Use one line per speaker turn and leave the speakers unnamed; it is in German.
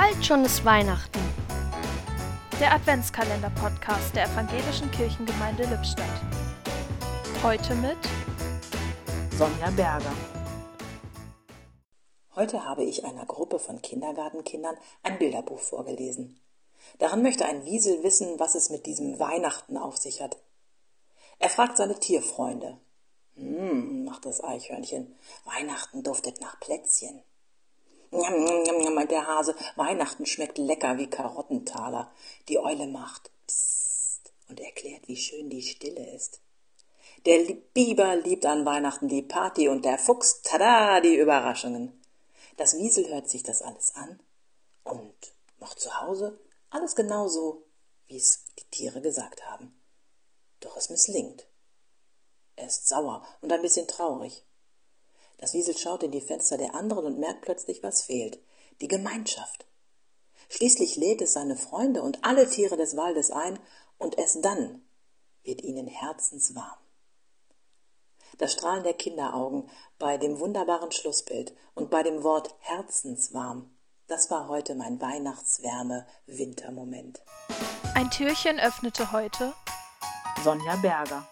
Bald schon ist Weihnachten.
Der Adventskalender-Podcast der Evangelischen Kirchengemeinde Lippstadt. Heute mit
Sonja Berger. Heute habe ich einer Gruppe von Kindergartenkindern ein Bilderbuch vorgelesen. Daran möchte ein Wiesel wissen, was es mit diesem Weihnachten auf sich hat. Er fragt seine Tierfreunde. Hm, macht das Eichhörnchen. Weihnachten duftet nach Plätzchen. Njam, njam, njam, meint der Hase. Weihnachten schmeckt lecker wie Karottentaler. Die Eule macht Psst und erklärt, wie schön die Stille ist. Der Biber liebt an Weihnachten die Party und der Fuchs, tada, die Überraschungen. Das Wiesel hört sich das alles an und macht zu Hause alles genauso, wie es die Tiere gesagt haben. Doch es misslingt. Er ist sauer und ein bisschen traurig. Das Wiesel schaut in die Fenster der anderen und merkt plötzlich, was fehlt. Die Gemeinschaft. Schließlich lädt es seine Freunde und alle Tiere des Waldes ein, und erst dann wird ihnen herzenswarm. Das Strahlen der Kinderaugen bei dem wunderbaren Schlussbild und bei dem Wort herzenswarm, das war heute mein Weihnachtswärme-Wintermoment.
Ein Türchen öffnete heute
Sonja Berger.